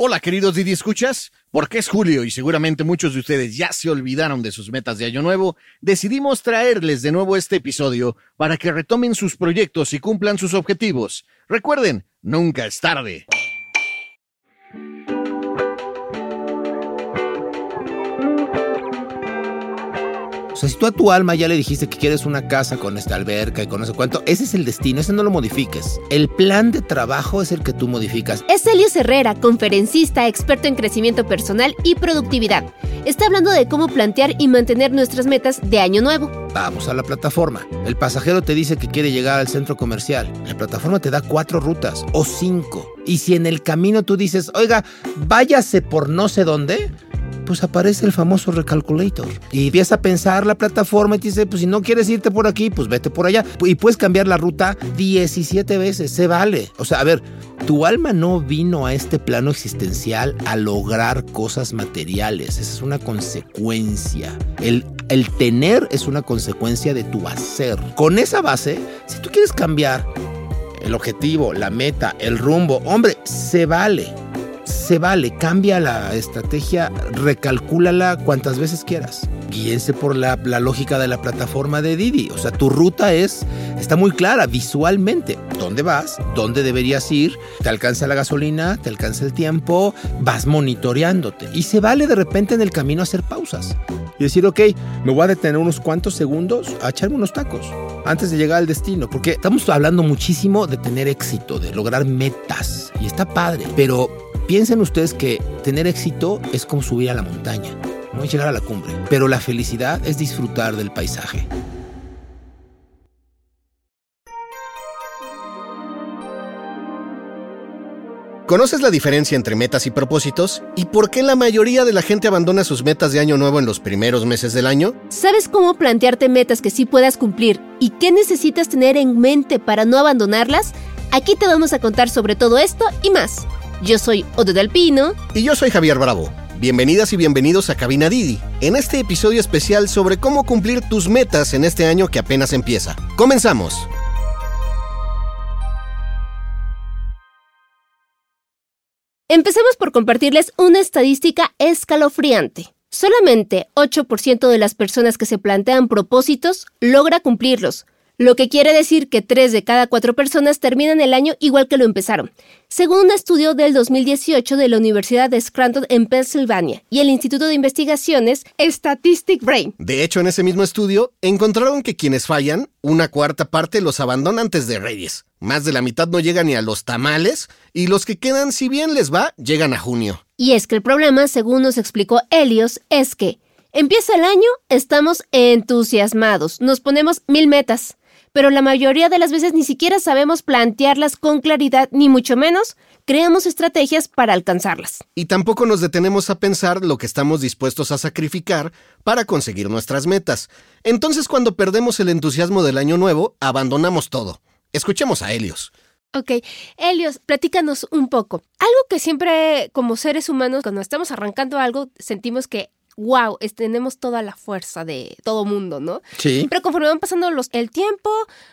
Hola queridos Didi Escuchas, porque es julio y seguramente muchos de ustedes ya se olvidaron de sus metas de año nuevo, decidimos traerles de nuevo este episodio para que retomen sus proyectos y cumplan sus objetivos. Recuerden, nunca es tarde. Sea, si tú a tu alma ya le dijiste que quieres una casa con esta alberca y con ese cuento, ese es el destino, ese no lo modifiques. El plan de trabajo es el que tú modificas. Es Elios Herrera, conferencista, experto en crecimiento personal y productividad. Está hablando de cómo plantear y mantener nuestras metas de año nuevo. Vamos a la plataforma. El pasajero te dice que quiere llegar al centro comercial. La plataforma te da cuatro rutas o cinco. Y si en el camino tú dices, oiga, váyase por no sé dónde, pues aparece el famoso recalculator. Y empieza a pensar la plataforma y te dice, pues si no quieres irte por aquí, pues vete por allá. Y puedes cambiar la ruta 17 veces, se vale. O sea, a ver, tu alma no vino a este plano existencial a lograr cosas materiales, esa es una consecuencia. El, el tener es una consecuencia de tu hacer. Con esa base, si tú quieres cambiar el objetivo, la meta, el rumbo, hombre, se vale se vale, cambia la estrategia, recalcúlala cuantas veces quieras. Guíense por la, lógica de la plataforma de Didi. O sea, tu ruta es, está muy clara visualmente. ¿Dónde vas? ¿Dónde deberías ir? ¿Te alcanza la gasolina? ¿Te alcanza el tiempo? Vas monitoreándote. Y se vale de repente en el camino hacer pausas. Y decir, ok, me voy a detener unos cuantos segundos a echarme unos tacos antes de llegar al destino. Porque estamos hablando muchísimo de tener éxito, de lograr metas. Y está padre. Pero Piensen ustedes que tener éxito es como subir a la montaña, no es llegar a la cumbre, pero la felicidad es disfrutar del paisaje. ¿Conoces la diferencia entre metas y propósitos? ¿Y por qué la mayoría de la gente abandona sus metas de año nuevo en los primeros meses del año? ¿Sabes cómo plantearte metas que sí puedas cumplir y qué necesitas tener en mente para no abandonarlas? Aquí te vamos a contar sobre todo esto y más. Yo soy Odo del Pino. Y yo soy Javier Bravo. Bienvenidas y bienvenidos a Cabina Didi, en este episodio especial sobre cómo cumplir tus metas en este año que apenas empieza. Comenzamos. Empecemos por compartirles una estadística escalofriante. Solamente 8% de las personas que se plantean propósitos logra cumplirlos, lo que quiere decir que 3 de cada 4 personas terminan el año igual que lo empezaron, según un estudio del 2018 de la Universidad de Scranton en Pensilvania y el Instituto de Investigaciones Statistic Brain. De hecho, en ese mismo estudio encontraron que quienes fallan, una cuarta parte los abandona antes de Reyes, más de la mitad no llegan ni a los tamales y los que quedan, si bien les va, llegan a junio. Y es que el problema, según nos explicó Helios, es que Empieza el año, estamos entusiasmados, nos ponemos mil metas, pero la mayoría de las veces ni siquiera sabemos plantearlas con claridad, ni mucho menos creamos estrategias para alcanzarlas. Y tampoco nos detenemos a pensar lo que estamos dispuestos a sacrificar para conseguir nuestras metas. Entonces cuando perdemos el entusiasmo del año nuevo, abandonamos todo. Escuchemos a Helios. Ok, Helios, platícanos un poco. Algo que siempre como seres humanos, cuando estamos arrancando algo, sentimos que wow, tenemos toda la fuerza de todo mundo, ¿no? Sí. Pero conforme van pasando los, el tiempo,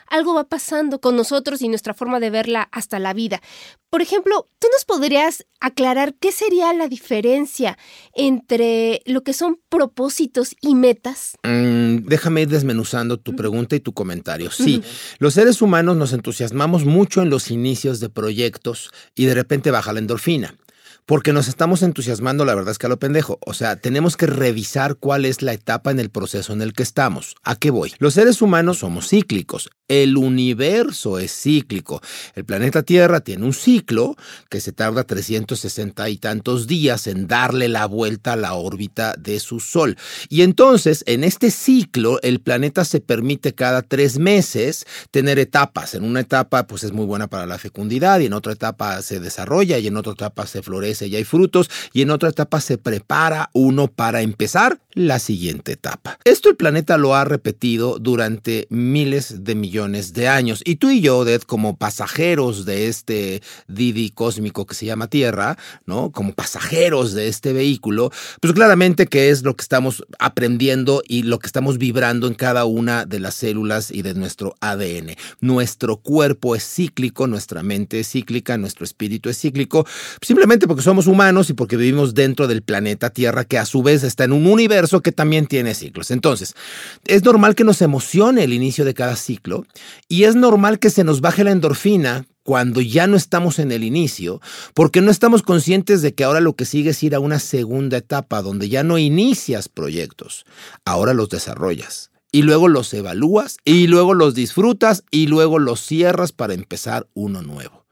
algo va pasando con nosotros y nuestra forma de verla hasta la vida. Por ejemplo, ¿tú nos podrías aclarar qué sería la diferencia entre lo que son propósitos y metas? Mm, déjame ir desmenuzando tu pregunta y tu comentario. Sí, los seres humanos nos entusiasmamos mucho en los inicios de proyectos y de repente baja la endorfina porque nos estamos entusiasmando, la verdad es que a lo pendejo. O sea, tenemos que revisar cuál es la etapa en el proceso en el que estamos. ¿A qué voy? Los seres humanos somos cíclicos. El universo es cíclico. El planeta Tierra tiene un ciclo que se tarda 360 y tantos días en darle la vuelta a la órbita de su Sol. Y entonces, en este ciclo, el planeta se permite cada tres meses tener etapas. En una etapa, pues es muy buena para la fecundidad, y en otra etapa se desarrolla, y en otra etapa se florece y hay frutos, y en otra etapa se prepara uno para empezar la siguiente etapa. Esto el planeta lo ha repetido durante miles de millones de años. Y tú y yo, Odette, como pasajeros de este Didi cósmico que se llama Tierra, ¿no? Como pasajeros de este vehículo, pues claramente que es lo que estamos aprendiendo y lo que estamos vibrando en cada una de las células y de nuestro ADN. Nuestro cuerpo es cíclico, nuestra mente es cíclica, nuestro espíritu es cíclico, simplemente porque somos humanos y porque vivimos dentro del planeta Tierra, que a su vez está en un universo que también tiene ciclos. Entonces, es normal que nos emocione el inicio de cada ciclo y es normal que se nos baje la endorfina cuando ya no estamos en el inicio, porque no estamos conscientes de que ahora lo que sigue es ir a una segunda etapa donde ya no inicias proyectos, ahora los desarrollas y luego los evalúas y luego los disfrutas y luego los cierras para empezar uno nuevo.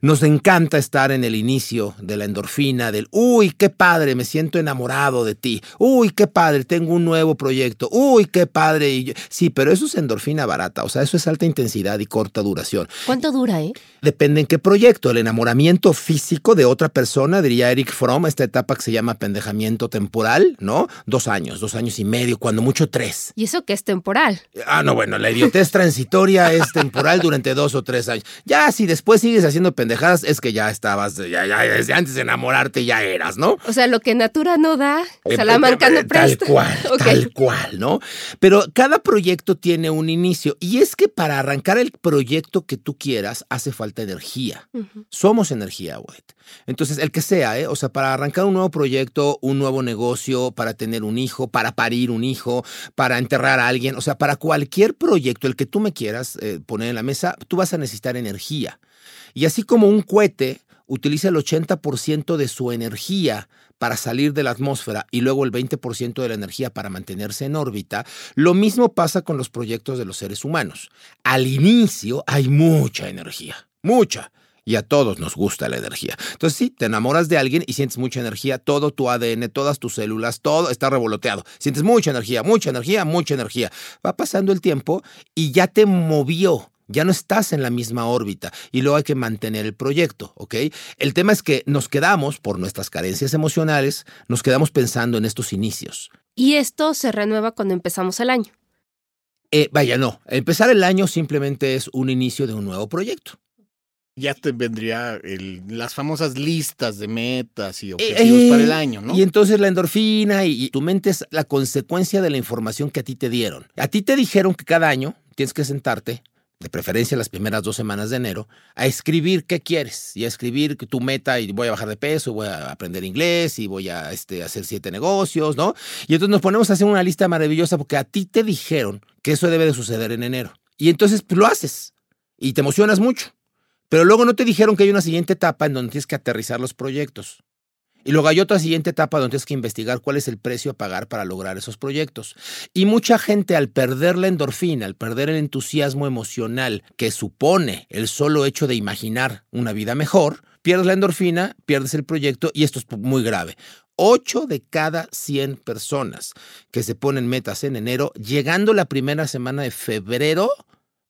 Nos encanta estar en el inicio de la endorfina, del, uy, qué padre, me siento enamorado de ti, uy, qué padre, tengo un nuevo proyecto, uy, qué padre. Sí, pero eso es endorfina barata, o sea, eso es alta intensidad y corta duración. ¿Cuánto dura, eh? Depende en qué proyecto. El enamoramiento físico de otra persona, diría Eric Fromm, esta etapa que se llama pendejamiento temporal, ¿no? Dos años, dos años y medio, cuando mucho tres. ¿Y eso qué es temporal? Ah, no, bueno, la idiotez transitoria es temporal durante dos o tres años. Ya, si después sigues haciendo pendejadas, es que ya estabas, ya, ya, desde antes de enamorarte ya eras, ¿no? O sea, lo que Natura no da, eh, Salamanca no presta. Tal cual, tal cual, ¿no? Pero cada proyecto tiene un inicio y es que para arrancar el proyecto que tú quieras hace falta energía. Somos energía, güey. Entonces, el que sea, ¿eh? O sea, para arrancar un nuevo proyecto, un nuevo negocio, para tener un hijo, para parir un hijo, para enterrar a alguien, o sea, para cualquier proyecto, el que tú me quieras eh, poner en la mesa, tú vas a necesitar energía. Y así como un cohete utiliza el 80% de su energía para salir de la atmósfera y luego el 20% de la energía para mantenerse en órbita, lo mismo pasa con los proyectos de los seres humanos. Al inicio hay mucha energía, mucha. Y a todos nos gusta la energía. Entonces sí, te enamoras de alguien y sientes mucha energía, todo tu ADN, todas tus células, todo está revoloteado. Sientes mucha energía, mucha energía, mucha energía. Va pasando el tiempo y ya te movió ya no estás en la misma órbita y luego hay que mantener el proyecto, ¿ok? El tema es que nos quedamos, por nuestras carencias emocionales, nos quedamos pensando en estos inicios. Y esto se renueva cuando empezamos el año. Eh, vaya, no. Empezar el año simplemente es un inicio de un nuevo proyecto. Ya te vendría las famosas listas de metas y objetivos para el eh, año, ¿no? Y entonces la endorfina y tu mente es la consecuencia de la información que a ti te dieron. A ti te dijeron que cada año tienes que sentarte de preferencia las primeras dos semanas de enero, a escribir qué quieres y a escribir tu meta y voy a bajar de peso, voy a aprender inglés y voy a este, hacer siete negocios, ¿no? Y entonces nos ponemos a hacer una lista maravillosa porque a ti te dijeron que eso debe de suceder en enero. Y entonces pues, lo haces y te emocionas mucho. Pero luego no te dijeron que hay una siguiente etapa en donde tienes que aterrizar los proyectos. Y luego hay otra siguiente etapa donde tienes que investigar cuál es el precio a pagar para lograr esos proyectos. Y mucha gente al perder la endorfina, al perder el entusiasmo emocional que supone el solo hecho de imaginar una vida mejor, pierdes la endorfina, pierdes el proyecto y esto es muy grave. 8 de cada 100 personas que se ponen metas en enero, llegando la primera semana de febrero,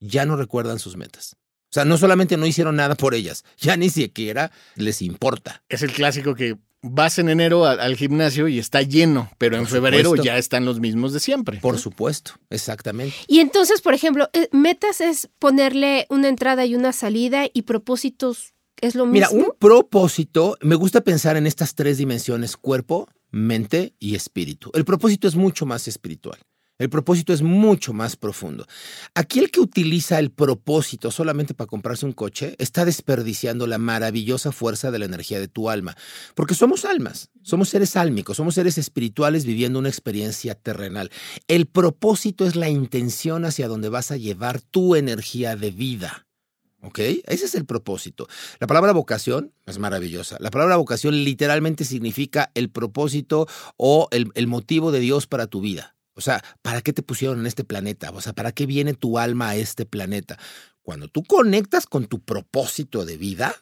ya no recuerdan sus metas. O sea, no solamente no hicieron nada por ellas, ya ni siquiera les importa. Es el clásico que vas en enero al, gimnasio y está lleno, pero en febrero ya están los mismos de siempre. Por supuesto, exactamente. Y entonces, por ejemplo, eh, metas es ponerle una entrada y una salida y propósitos es lo mismo. Mira, un propósito, me gusta pensar en estas tres dimensiones, cuerpo, mente y espíritu. El propósito es mucho más espiritual. El propósito es mucho más profundo. Aquí el que utiliza el propósito solamente para comprarse un coche está desperdiciando la maravillosa fuerza de la energía de tu alma, porque somos almas, somos seres álmicos, somos seres espirituales viviendo una experiencia terrenal. El propósito es la intención hacia donde vas a llevar tu energía de vida. ¿Ok? Ese es el propósito. La palabra vocación es maravillosa. La palabra vocación literalmente significa el propósito o el, el motivo de Dios para tu vida. O sea, ¿para qué te pusieron en este planeta? O sea, ¿para qué viene tu alma a este planeta? Cuando tú conectas con tu propósito de vida,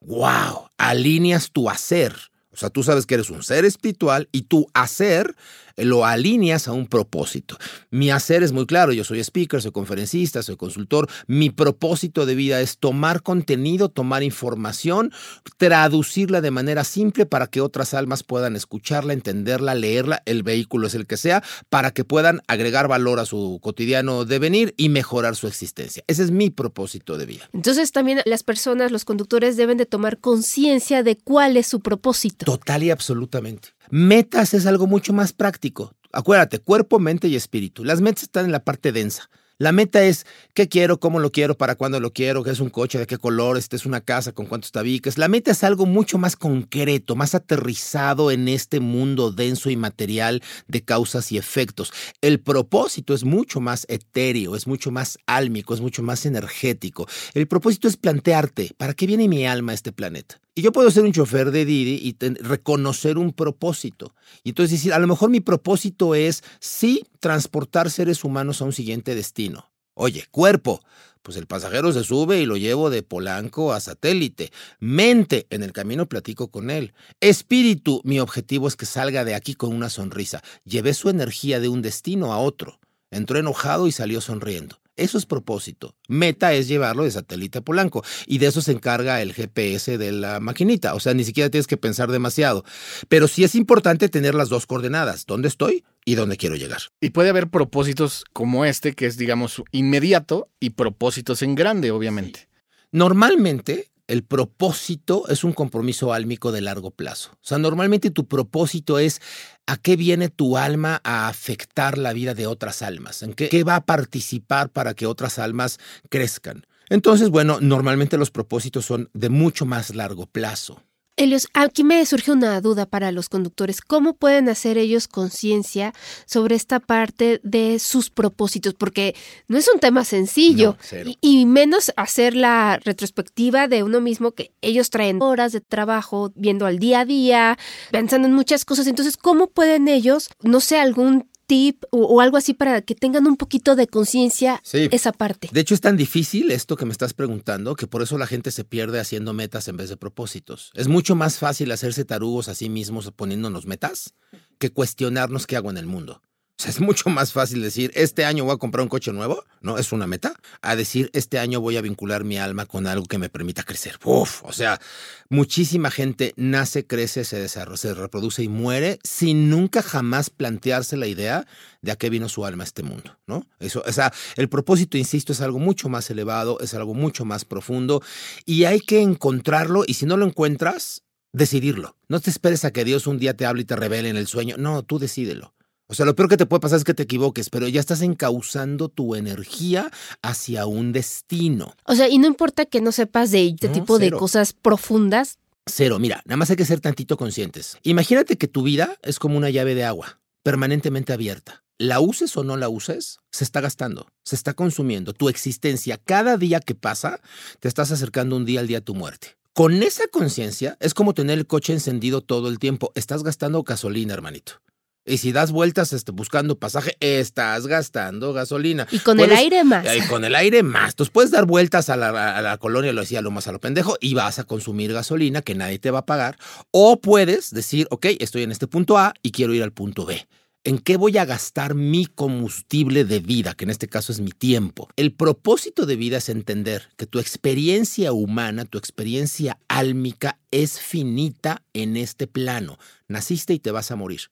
wow, alineas tu hacer. O sea, tú sabes que eres un ser espiritual y tu hacer lo alineas a un propósito. Mi hacer es muy claro, yo soy speaker, soy conferencista, soy consultor. Mi propósito de vida es tomar contenido, tomar información, traducirla de manera simple para que otras almas puedan escucharla, entenderla, leerla, el vehículo es el que sea, para que puedan agregar valor a su cotidiano devenir y mejorar su existencia. Ese es mi propósito de vida. Entonces también las personas, los conductores deben de tomar conciencia de cuál es su propósito. Total y absolutamente. Metas es algo mucho más práctico. Acuérdate, cuerpo, mente y espíritu. Las metas están en la parte densa. La meta es qué quiero, cómo lo quiero, para cuándo lo quiero, qué es un coche, de qué color, este es una casa, con cuántos tabiques. La meta es algo mucho más concreto, más aterrizado en este mundo denso y material de causas y efectos. El propósito es mucho más etéreo, es mucho más álmico, es mucho más energético. El propósito es plantearte, ¿para qué viene mi alma a este planeta? Y yo puedo ser un chofer de Didi y reconocer un propósito. Y entonces decir, a lo mejor mi propósito es, sí, transportar seres humanos a un siguiente destino. Oye, cuerpo, pues el pasajero se sube y lo llevo de Polanco a satélite. Mente, en el camino platico con él. Espíritu, mi objetivo es que salga de aquí con una sonrisa. Llevé su energía de un destino a otro. Entró enojado y salió sonriendo. Eso es propósito. Meta es llevarlo de satélite a Polanco y de eso se encarga el GPS de la maquinita. O sea, ni siquiera tienes que pensar demasiado. Pero sí es importante tener las dos coordenadas. ¿Dónde estoy? Y dónde quiero llegar. Y puede haber propósitos como este, que es, digamos, inmediato, y propósitos en grande, obviamente. Normalmente, el propósito es un compromiso álmico de largo plazo. O sea, normalmente tu propósito es a qué viene tu alma a afectar la vida de otras almas, en qué, qué va a participar para que otras almas crezcan. Entonces, bueno, normalmente los propósitos son de mucho más largo plazo. Elios, aquí me surge una duda para los conductores. ¿Cómo pueden hacer ellos conciencia sobre esta parte de sus propósitos? Porque no es un tema sencillo. y, menos hacer la retrospectiva de uno mismo que ellos traen horas de trabajo, viendo al día a día, pensando en muchas cosas. Entonces, ¿cómo pueden ellos, no sé, algún tip o, algo así para que tengan un poquito de conciencia esa parte. De hecho, es tan difícil esto que me estás preguntando que por eso la gente se pierde haciendo metas en vez de propósitos. Es mucho más fácil hacerse tarugos a sí mismos poniéndonos metas que cuestionarnos qué hago en el mundo es mucho más fácil decir, este año voy a comprar un coche nuevo, ¿no? Es una meta, a decir, este año voy a vincular mi alma con algo que me permita crecer. Uf, o sea, muchísima gente nace, crece, se desarrolla, se reproduce y muere sin nunca jamás plantearse la idea de a qué vino su alma a este mundo, ¿no? Eso, o sea, el propósito, insisto, es algo mucho más elevado, es algo mucho más profundo y hay que encontrarlo y si no lo encuentras, decidirlo. No te esperes a que Dios un día te hable y te revele en el sueño. No, tú decídelo. O sea, lo peor que te puede pasar es que te equivoques, pero ya estás encauzando tu energía hacia un destino. O sea, y no importa que no sepas de este tipo de cosas profundas. Cero, mira, nada más hay que ser tantito conscientes. Imagínate que tu vida es como una llave de agua, permanentemente abierta. La uses o no la uses, se está gastando, se está consumiendo. Tu existencia, cada día que pasa, te estás acercando un día al día a tu muerte. Con esa conciencia es como tener el coche encendido todo el tiempo. Estás gastando gasolina, hermanito. Y si das vueltas este, buscando pasaje, estás gastando gasolina. Y con el aire más. Y con el aire más. Entonces puedes dar vueltas a la, colonia, lo decía lo más a lo pendejo, y vas a consumir gasolina que nadie te va a pagar. O puedes decir, ok, estoy en este punto A y quiero ir al punto B. ¿En qué voy a gastar mi combustible de vida, que en este caso es mi tiempo? El propósito de vida es entender que tu experiencia humana, tu experiencia álmica es finita en este plano. Naciste y te vas a morir.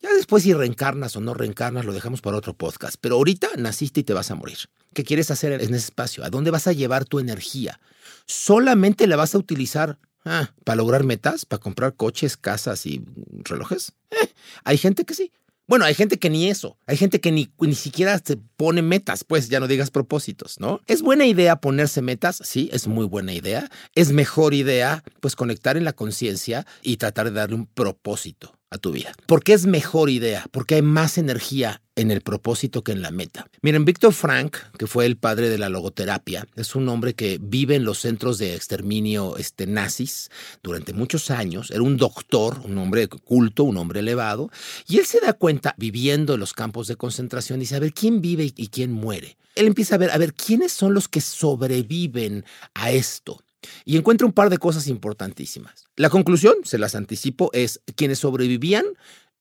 Ya después si reencarnas o no reencarnas lo dejamos para otro podcast, pero ahorita naciste y te vas a morir. ¿Qué quieres hacer en ese espacio? ¿A dónde vas a llevar tu energía? ¿Solamente la vas a utilizar ah, para lograr metas, para comprar coches, casas y relojes? Eh, hay gente que sí. Bueno, hay gente que ni eso, hay gente que ni, ni siquiera se pone metas, pues ya no digas propósitos, ¿no? ¿Es buena idea ponerse metas? Sí, es muy buena idea. Es mejor idea, pues conectar en la conciencia y tratar de darle un propósito tu vida. ¿Por qué es mejor idea? Porque hay más energía en el propósito que en la meta. Miren, Víctor Frank, que fue el padre de la logoterapia, es un hombre que vive en los centros de exterminio este, nazis durante muchos años. Era un doctor, un hombre culto, un hombre elevado. Y él se da cuenta, viviendo en los campos de concentración, dice, a ver, ¿quién vive y quién muere? Él empieza a ver, a ver, ¿quiénes son los que sobreviven a esto? Y encuentra un par de cosas importantísimas. La conclusión, se las anticipo, es quienes sobrevivían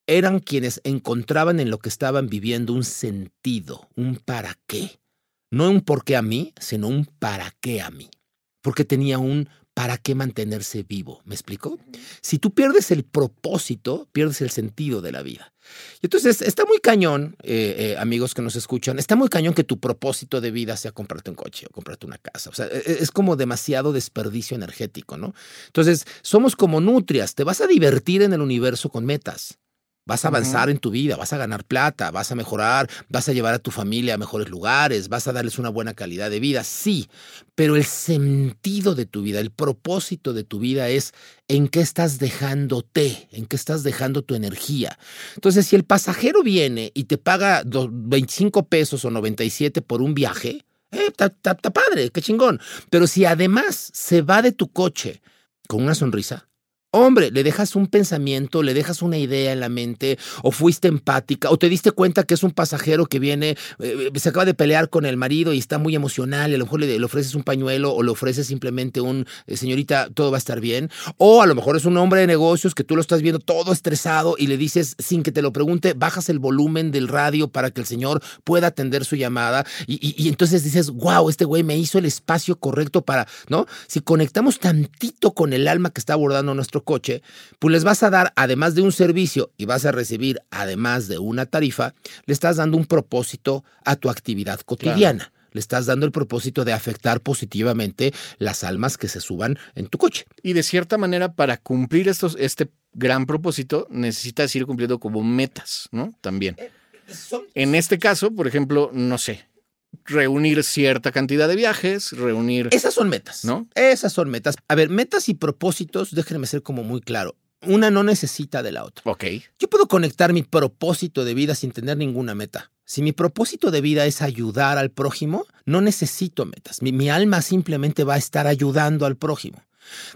eran quienes encontraban en lo que estaban viviendo un sentido, un para qué. No un por qué a mí, sino un para qué a mí. Porque tenía un ¿para qué mantenerse vivo? ¿Me explico? Si tú pierdes el propósito, pierdes el sentido de la vida. Y entonces está muy cañón, eh, eh, amigos que nos escuchan, está muy cañón que tu propósito de vida sea comprarte un coche o comprarte una casa. O sea, e, e, es como demasiado desperdicio energético, ¿no? Entonces, somos como nutrias, te vas a divertir en el universo con metas. Vas a avanzar en tu vida, vas a ganar plata, vas a mejorar, vas a llevar a tu familia a mejores lugares, vas a darles una buena calidad de vida, sí, pero el sentido de tu vida, el propósito de tu vida es en qué estás dejándote, en qué estás dejando tu energía. Entonces, si el pasajero viene y te paga 25 pesos o 97 por un viaje, está eh, padre, qué chingón. Pero si además se va de tu coche con una sonrisa, Hombre, le dejas un pensamiento, le dejas una idea en la mente, o fuiste empática, o te diste cuenta que es un pasajero que viene, eh, se acaba de pelear con el marido y está muy emocional, y a lo mejor le, ofreces un pañuelo o le ofreces simplemente un, eh, señorita, todo va a estar bien. O a lo mejor es un hombre de negocios que tú lo estás viendo todo estresado y le dices, sin que te lo pregunte, bajas el volumen del radio para que el señor pueda atender su llamada. Y, y entonces dices, wow, este güey me hizo el espacio correcto para, ¿no? Si conectamos tantito con el alma que está abordando nuestro coche, pues les vas a dar, además de un servicio y vas a recibir, además de una tarifa, le estás dando un propósito a tu actividad cotidiana. Le estás dando el propósito de afectar positivamente las almas que se suban en tu coche. Y de cierta manera, para cumplir estos, este gran propósito, necesitas ir cumpliendo como metas, ¿no? También. Eh, en este caso, por ejemplo, no sé, reunir cierta cantidad de viajes, reunir... Esas son metas, ¿no? Esas son metas. A ver, metas y propósitos, déjenme ser como muy claro. Una no necesita de la otra. Ok. Yo puedo conectar mi propósito de vida sin tener ninguna meta. Si mi propósito de vida es ayudar al prójimo, no necesito metas. Mi, mi alma simplemente va a estar ayudando al prójimo.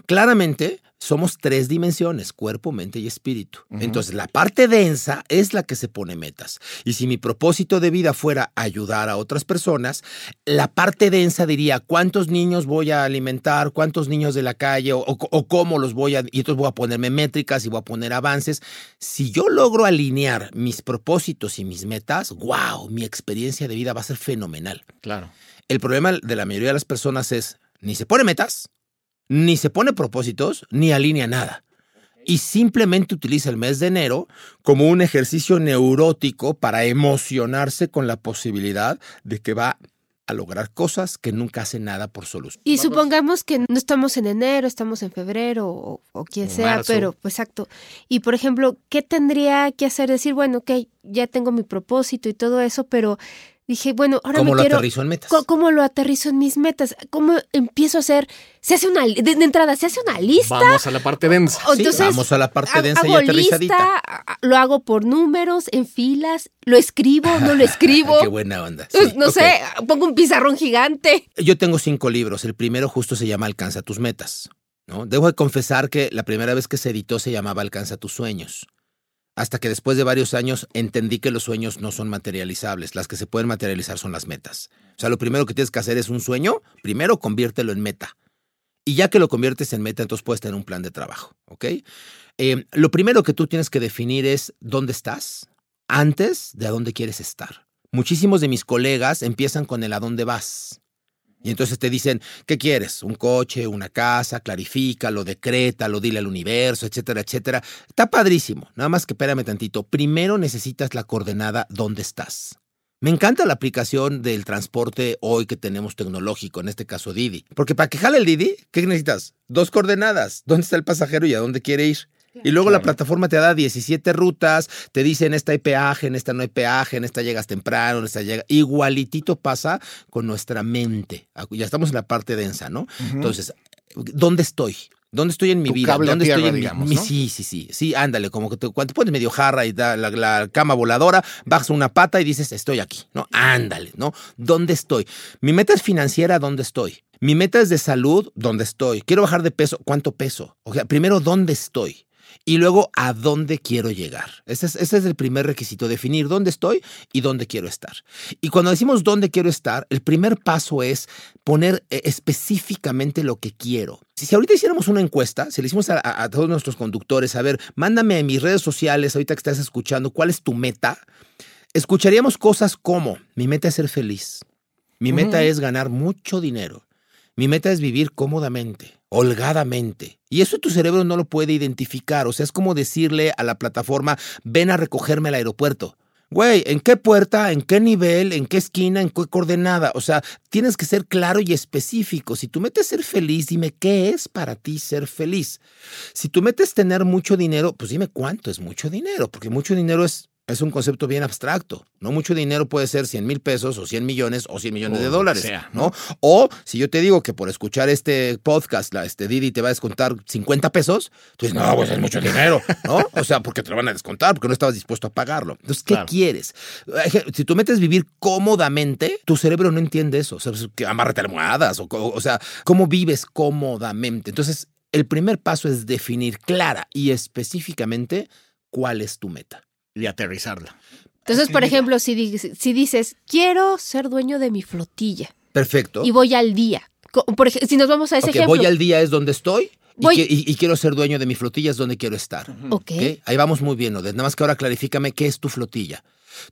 Claramente, somos tres dimensiones, cuerpo, mente y espíritu. Entonces, la parte densa es la que se pone metas. Y si mi propósito de vida fuera ayudar a otras personas, la parte densa diría cuántos niños voy a alimentar, cuántos niños de la calle o, cómo los voy a... Y entonces voy a ponerme métricas y voy a poner avances. Si yo logro alinear mis propósitos y mis metas, wow, mi experiencia de vida va a ser fenomenal. Claro. El problema de la mayoría de las personas es, ni se pone metas, ni se pone propósitos, ni alinea nada. Y simplemente utiliza el mes de enero como un ejercicio neurótico para emocionarse con la posibilidad de que va a lograr cosas que nunca hace nada por solución. Y supongamos que no estamos en enero, estamos en febrero o, o quien sea, pero pues exacto. Y por ejemplo, ¿qué tendría que hacer? Decir, bueno, ok, ya tengo mi propósito y todo eso, pero dije, bueno, ahora ¿Cómo lo aterrizo en metas? ¿Cómo lo aterrizo en mis metas? ¿Cómo empiezo a hacer? Se hace una, de, entrada, se hace una lista. Vamos a la parte densa. Entonces, vamos a la parte densa y aterrizadita. Lista, lo hago por números, en filas, lo escribo, no lo escribo. Qué buena onda. no sé, pongo un pizarrón gigante. Yo tengo cinco libros. El primero justo se llama Alcanza tus metas. ¿no? Debo de confesar que la primera vez que se editó se llamaba Alcanza tus sueños hasta que después de varios años entendí que los sueños no son materializables, las que se pueden materializar son las metas. O sea, lo primero que tienes que hacer es un sueño, primero conviértelo en meta. Y ya que lo conviertes en meta, entonces puedes tener un plan de trabajo, ¿ok? Eh, lo primero que tú tienes que definir es dónde estás antes de a dónde quieres estar. Muchísimos de mis colegas empiezan con el a dónde vas. Y entonces te dicen, ¿qué quieres? ¿Un coche, una casa? Clarifícalo, decrétalo, dile al universo, etcétera, etcétera. Está padrísimo. Nada más que espérame tantito. Primero necesitas la coordenada dónde estás. Me encanta la aplicación del transporte hoy que tenemos tecnológico, en este caso Didi. Porque para que jale el Didi, ¿qué necesitas? Dos coordenadas. ¿Dónde está el pasajero y a dónde quiere ir? Y luego la plataforma te da 17 rutas, te dice en esta hay peaje, en esta no hay peaje, en esta llegas temprano, en esta llega. Igualitito pasa con nuestra mente. Ya estamos en la parte densa, ¿no? Entonces, ¿dónde estoy? ¿Dónde estoy en mi vida? ¿Dónde estoy en digamos, mi, Sí, sí, sí. Sí, ándale, como que te, cuando te pones medio jarra y da la, cama voladora, bajas una pata y dices, estoy aquí, ¿no? Ándale, ¿no? ¿Dónde estoy? Mi meta es financiera, ¿dónde estoy? Mi meta es de salud, ¿dónde estoy? Quiero bajar de peso, ¿cuánto peso? O sea, primero, ¿dónde estoy? Y luego a dónde quiero llegar. Ese es, el primer requisito, definir dónde estoy y dónde quiero estar. Y cuando decimos dónde quiero estar, el primer paso es poner eh, específicamente lo que quiero. Si, ahorita hiciéramos una encuesta, si le hicimos a, todos nuestros conductores, a ver, mándame en mis redes sociales, ahorita que estás escuchando, cuál es tu meta, escucharíamos cosas como, mi meta es ser feliz, mi meta es ganar mucho dinero, mi meta es vivir cómodamente, holgadamente. Y eso tu cerebro no lo puede identificar. O sea, es como decirle a la plataforma, ven a recogerme al aeropuerto. Güey, ¿en qué puerta, en qué nivel, en qué esquina, en qué coordenada? O sea, tienes que ser claro y específico. Si tú metes ser feliz, dime qué es para ti ser feliz. Si tú metes tener mucho dinero, pues dime cuánto es mucho dinero, porque mucho dinero es es un concepto bien abstracto. No mucho dinero puede ser 100 mil pesos o 100 millones o 100 millones de dólares. ¿no? O si yo te digo que por escuchar este podcast, la, este Didi te va a descontar 50 pesos, tú dices, no, pues es mucho dinero, ¿no? O sea, porque te lo van a descontar, porque no estabas dispuesto a pagarlo. Entonces, ¿qué quieres? Si tú metes vivir cómodamente, tu cerebro no entiende eso. O sea, pues, que amárrate almohadas, o, o sea, cómo vives cómodamente. Entonces, el primer paso es definir clara y específicamente cuál es tu meta y aterrizarla. Entonces, por ejemplo, si, si dices, quiero ser dueño de mi flotilla. Perfecto. Y voy al día. Por si nos vamos a ese ejemplo. Voy al día es donde estoy. Y, quiero ser dueño de mi flotilla es donde quiero estar. Ok. Ahí vamos muy bien, Nada más que ahora clarifícame qué es tu flotilla.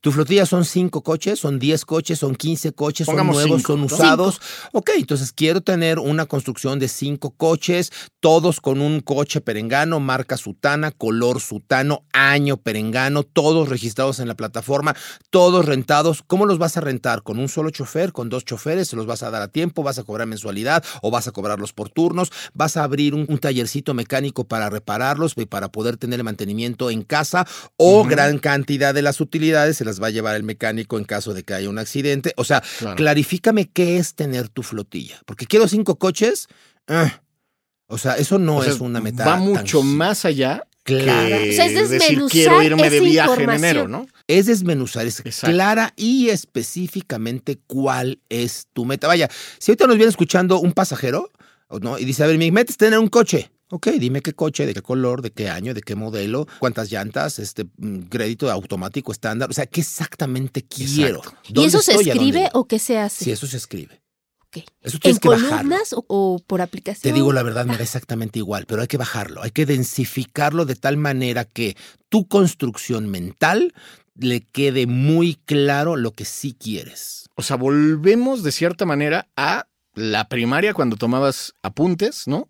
Tu flotilla son cinco coches, son diez coches, son quince coches, son nuevos, son usados. Ok, entonces quiero tener una construcción de cinco coches, todos con un coche perengano, marca sutana, color sutano, año perengano, todos registrados en la plataforma, todos rentados. ¿Cómo los vas a rentar? ¿Con un solo chofer? ¿Con dos choferes? ¿Se los vas a dar a tiempo? ¿Vas a cobrar mensualidad o vas a cobrarlos por turnos? ¿Vas a abrir un, tallercito mecánico para repararlos y para poder tener el mantenimiento en casa? ¿O gran cantidad de las utilidades? Se las va a llevar el mecánico en caso de que haya un accidente. O sea, clarifícame qué es tener tu flotilla. Porque quiero cinco coches. Ah, o sea, eso no es una meta. Va mucho más allá Claro. o sea, es decir, quiero irme de viaje en enero, ¿no? Es desmenuzar, es clara y específicamente cuál es tu meta. Vaya, si ahorita nos viene escuchando un pasajero, ¿no? Y dice, a ver, mi meta es tener un coche. Ok, dime qué coche, de qué color, de qué año, de qué modelo, cuántas llantas, este mm, crédito automático estándar, o sea, qué exactamente quiero. ¿Y eso se escribe o qué se hace? Sí, eso se escribe. Ok. Eso ¿En columnas o, por aplicación? Te digo la verdad, me da exactamente igual, pero hay que bajarlo, hay que densificarlo de tal manera que tu construcción mental le quede muy claro lo que sí quieres. O sea, volvemos de cierta manera a la primaria cuando tomabas apuntes, ¿no?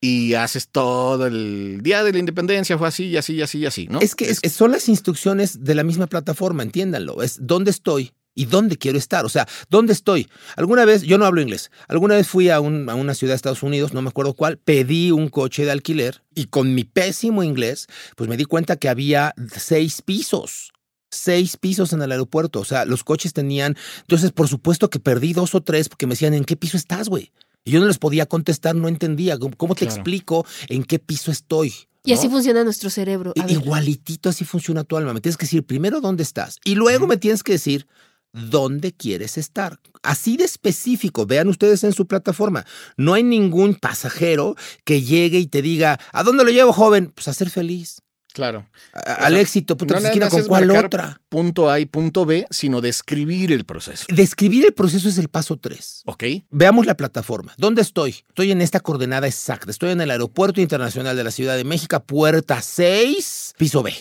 Y haces todo el día de la independencia, fue así y así y así y así, ¿no? Es que son las instrucciones de la misma plataforma, entiéndanlo. Es dónde estoy y dónde quiero estar. O sea, ¿dónde estoy? Alguna vez, yo no hablo inglés, alguna vez fui a, a una ciudad de Estados Unidos, no me acuerdo cuál, pedí un coche de alquiler y con mi pésimo inglés, pues me di cuenta que había seis pisos seis pisos en el aeropuerto. O sea, los coches tenían. Entonces, por supuesto que perdí dos o tres porque me decían, ¿en qué piso estás, güey? Y yo no les podía contestar, no entendía. ¿Cómo te explico en qué piso estoy? Y así funciona nuestro cerebro. Igualitito así funciona tu alma. Me tienes que decir primero dónde estás y luego me tienes que decir dónde quieres estar. Así de específico, vean ustedes en su plataforma. No hay ningún pasajero que llegue y te diga, ¿a dónde lo llevo, joven? Pues a ser feliz. Claro. al éxito, puta, no con cuál otra. Punto A y punto B, sino describir el proceso. Describir el proceso es el paso 3. Ok. Veamos la plataforma. ¿Dónde estoy? Estoy en esta coordenada exacta. Estoy en el Aeropuerto Internacional de la Ciudad de México, puerta 6, piso B.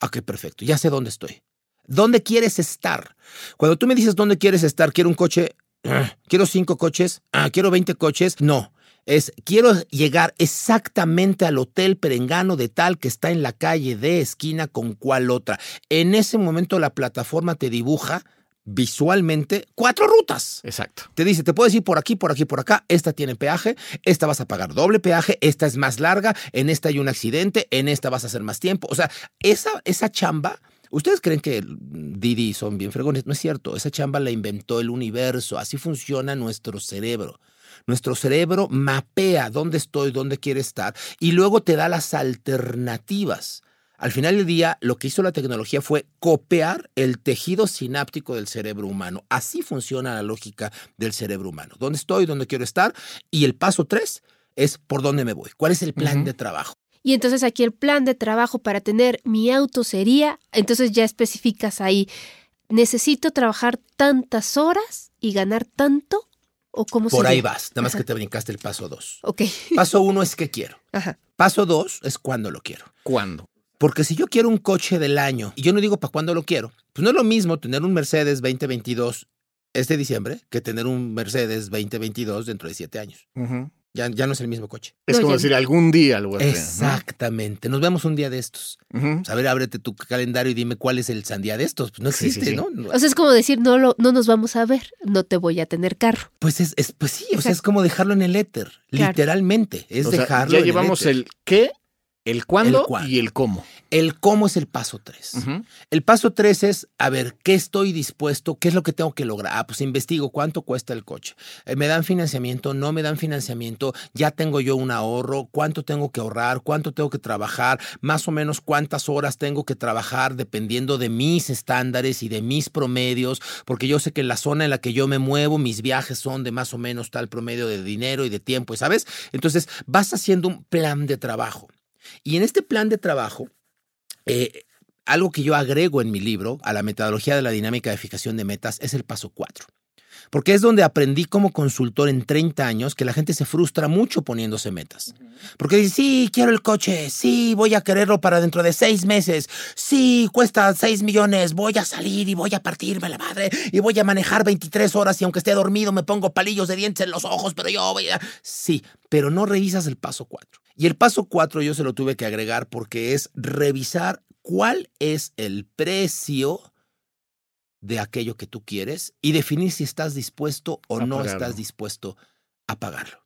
Ok, perfecto. Ya sé dónde estoy. ¿Dónde quieres estar? Cuando tú me dices dónde quieres estar, quiero un coche, quiero cinco coches, ah, quiero 20 coches, no es quiero llegar exactamente al hotel perengano de tal que está en la calle de esquina con cuál otra. En ese momento la plataforma te dibuja visualmente cuatro rutas. Exacto. Te dice, te puedes ir por aquí, por aquí, por acá. Esta tiene peaje, esta vas a pagar doble peaje, esta es más larga, en esta hay un accidente, en esta vas a hacer más tiempo. O sea, esa, esa chamba Ustedes creen que Didi son bien fregones, no es cierto, esa chamba la inventó el universo, así funciona nuestro cerebro. Nuestro cerebro mapea dónde estoy, dónde quiere estar y luego te da las alternativas. Al final del día, lo que hizo la tecnología fue copiar el tejido sináptico del cerebro humano. Así funciona la lógica del cerebro humano. ¿Dónde estoy? ¿Dónde quiero estar? Y el paso tres es por dónde me voy. ¿Cuál es el plan de trabajo? Y entonces aquí el plan de trabajo para tener mi auto sería, entonces ya especificas ahí, necesito trabajar tantas horas y ganar tanto por ahí vas, nada más que te brincaste el paso dos. Ok. Paso uno es que quiero. Ajá. Paso dos es cuándo lo quiero. ¿Cuándo? Porque si yo quiero un coche del año y yo no digo para cuándo lo quiero, pues no es lo mismo tener un Mercedes 2022 este diciembre que tener un Mercedes 2022 dentro de siete años. Ya, ya no es el mismo coche. Es No, como decir algún día algo así. ¿no? Exactamente. Nos vemos un día de estos. Ujú. A ver, ábrete tu calendario y dime cuál es el sandía de estos. Pues no Sí, sí, existe, sí. ¿no? O sea, es como decir, no, lo, no nos vamos a ver, no te voy a tener carro. Pues es, es- pues sí, o sea, es como dejarlo en el éter. Claro. Literalmente. Es O sea, dejarlo ya en llevamos el éter. el qué, el cuándo, El cuándo. y el cómo. El cómo es el paso tres. El paso tres es, a ver, ¿qué estoy dispuesto? ¿Qué es lo que tengo que lograr? Ah, pues investigo cuánto cuesta el coche. Eh, ¿Me dan financiamiento? ¿No me dan financiamiento? ¿Ya tengo yo un ahorro? ¿Cuánto tengo que ahorrar? ¿Cuánto tengo que trabajar? Más o menos cuántas horas tengo que trabajar dependiendo de mis estándares y de mis promedios, porque yo sé que en la zona en la que yo me muevo, mis viajes son de más o menos tal promedio de dinero y de tiempo, ¿sabes? Entonces vas haciendo un plan de trabajo. Y en este plan de trabajo, eh, algo que yo agrego en mi libro a la metodología de la dinámica de fijación de metas es el paso 4. Porque es donde aprendí como consultor en 30 años que la gente se frustra mucho poniéndose metas. Porque dice, sí, quiero el coche, sí, voy a quererlo para dentro de seis meses, sí, cuesta 6 millones, voy a salir y voy a partirme la madre y voy a manejar 23 horas y aunque esté dormido me pongo palillos de dientes en los ojos, pero yo voy a... Sí, pero no revisas el paso 4. Y el paso 4 yo se lo tuve que agregar porque es revisar cuál es el precio de aquello que tú quieres y definir si estás dispuesto o A no pagarlo. estás dispuesto a pagarlo.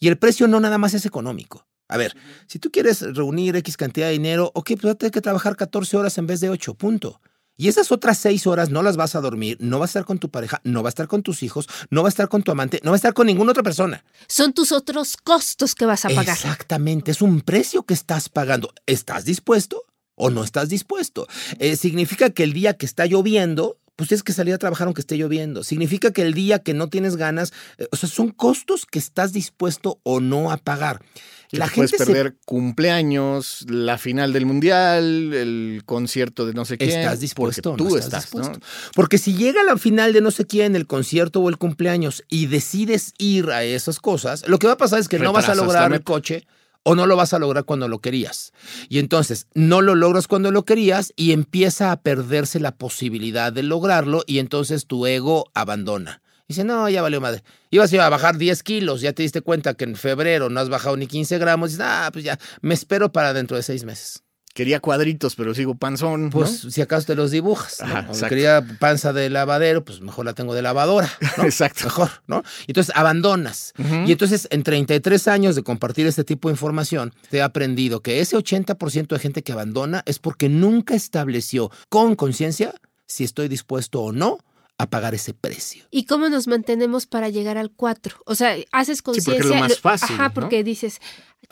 Y el precio no nada más es económico. A ver, si tú quieres reunir X cantidad de dinero, ok, pues vas a tener que trabajar 14 horas en vez de 8, punto. Y esas otras 6 horas no las vas a dormir, no vas a estar con tu pareja, no vas a estar con tus hijos, no vas a estar con tu amante, no vas a estar con ninguna otra persona. Son tus otros costos que vas a pagar. Exactamente, es un precio que estás pagando. ¿Estás dispuesto o no estás dispuesto? Eh, significa que el día que está lloviendo, pues tienes que salir a trabajar aunque esté lloviendo. Significa que el día que no tienes ganas, eh, o sea, son costos que estás dispuesto o no a pagar. La te puedes gente se- perder cumpleaños, la final del mundial, el concierto de no sé quién. ¿Estás dispuesto Porque no tú estás dispuesto? Porque si llega la final de no sé quién, el concierto o el cumpleaños, y decides ir a esas cosas, lo que va a pasar es que no vas a lograr el coche o no lo vas a lograr cuando lo querías. Y entonces no lo logras cuando lo querías y empieza a perderse la posibilidad de lograrlo y entonces tu ego abandona. Dice, no, ya valió madre. Ibas a bajar 10 kilos, ya te diste cuenta que en febrero no has bajado ni 15 gramos. Dices, ah, pues ya, me espero para dentro de seis meses. Quería cuadritos, pero sigo panzón. ¿no? Pues si acaso te los dibujas. ¿no? Ajá, quería panza de lavadero, pues mejor la tengo de lavadora. ¿no? Exacto. Mejor, ¿no? Entonces abandonas. Y entonces en 33 años de compartir este tipo de información, te he aprendido que ese 80% de gente que abandona es porque nunca estableció con conciencia si estoy dispuesto o no a pagar ese precio. ¿Y cómo nos mantenemos para llegar al 4? O sea, haces porque es conciencia. lo más fácil, Ajá, ¿no? porque dices,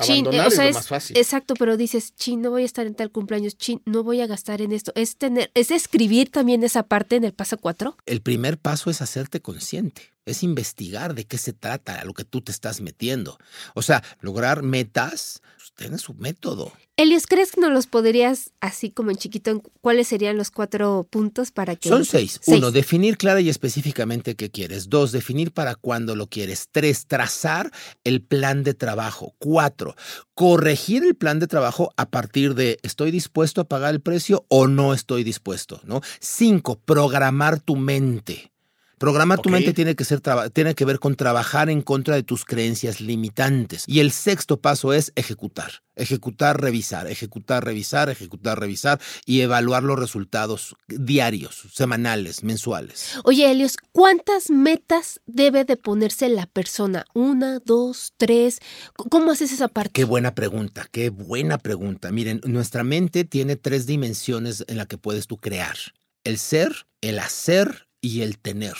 chin, Abandonar o sea, es lo más fácil. exacto, pero dices, chin, no voy a estar en tal cumpleaños, chin, no voy a gastar en esto. Es tener, es escribir también esa parte en el paso 4. El primer paso es hacerte consciente, es investigar de qué se trata, a lo que tú te estás metiendo. O sea, lograr metas, tiene su método. Elios, ¿crees que nos los podrías, así como en chiquito, en cuáles serían los cuatro puntos para que... Son seis. Uno, definir clara y específicamente qué quieres. Dos, definir para cuándo lo quieres. Tres, trazar el plan de trabajo. Cuatro, corregir el plan de trabajo a partir de estoy dispuesto a pagar el precio o no estoy dispuesto, ¿no? Cinco, programar tu mente. Programar tu mente tiene que, ser tiene que ver con trabajar en contra de tus creencias limitantes. Y el sexto paso es ejecutar. Ejecutar, revisar, ejecutar, revisar, ejecutar, revisar y evaluar los resultados diarios, semanales, mensuales. Oye, Elios, ¿cuántas metas debe de ponerse la persona? ¿Una, dos, tres? ¿Cómo haces esa parte? Qué buena pregunta, qué buena pregunta. Miren, nuestra mente tiene tres dimensiones en la que puedes tú crear. El ser, el hacer y el tener.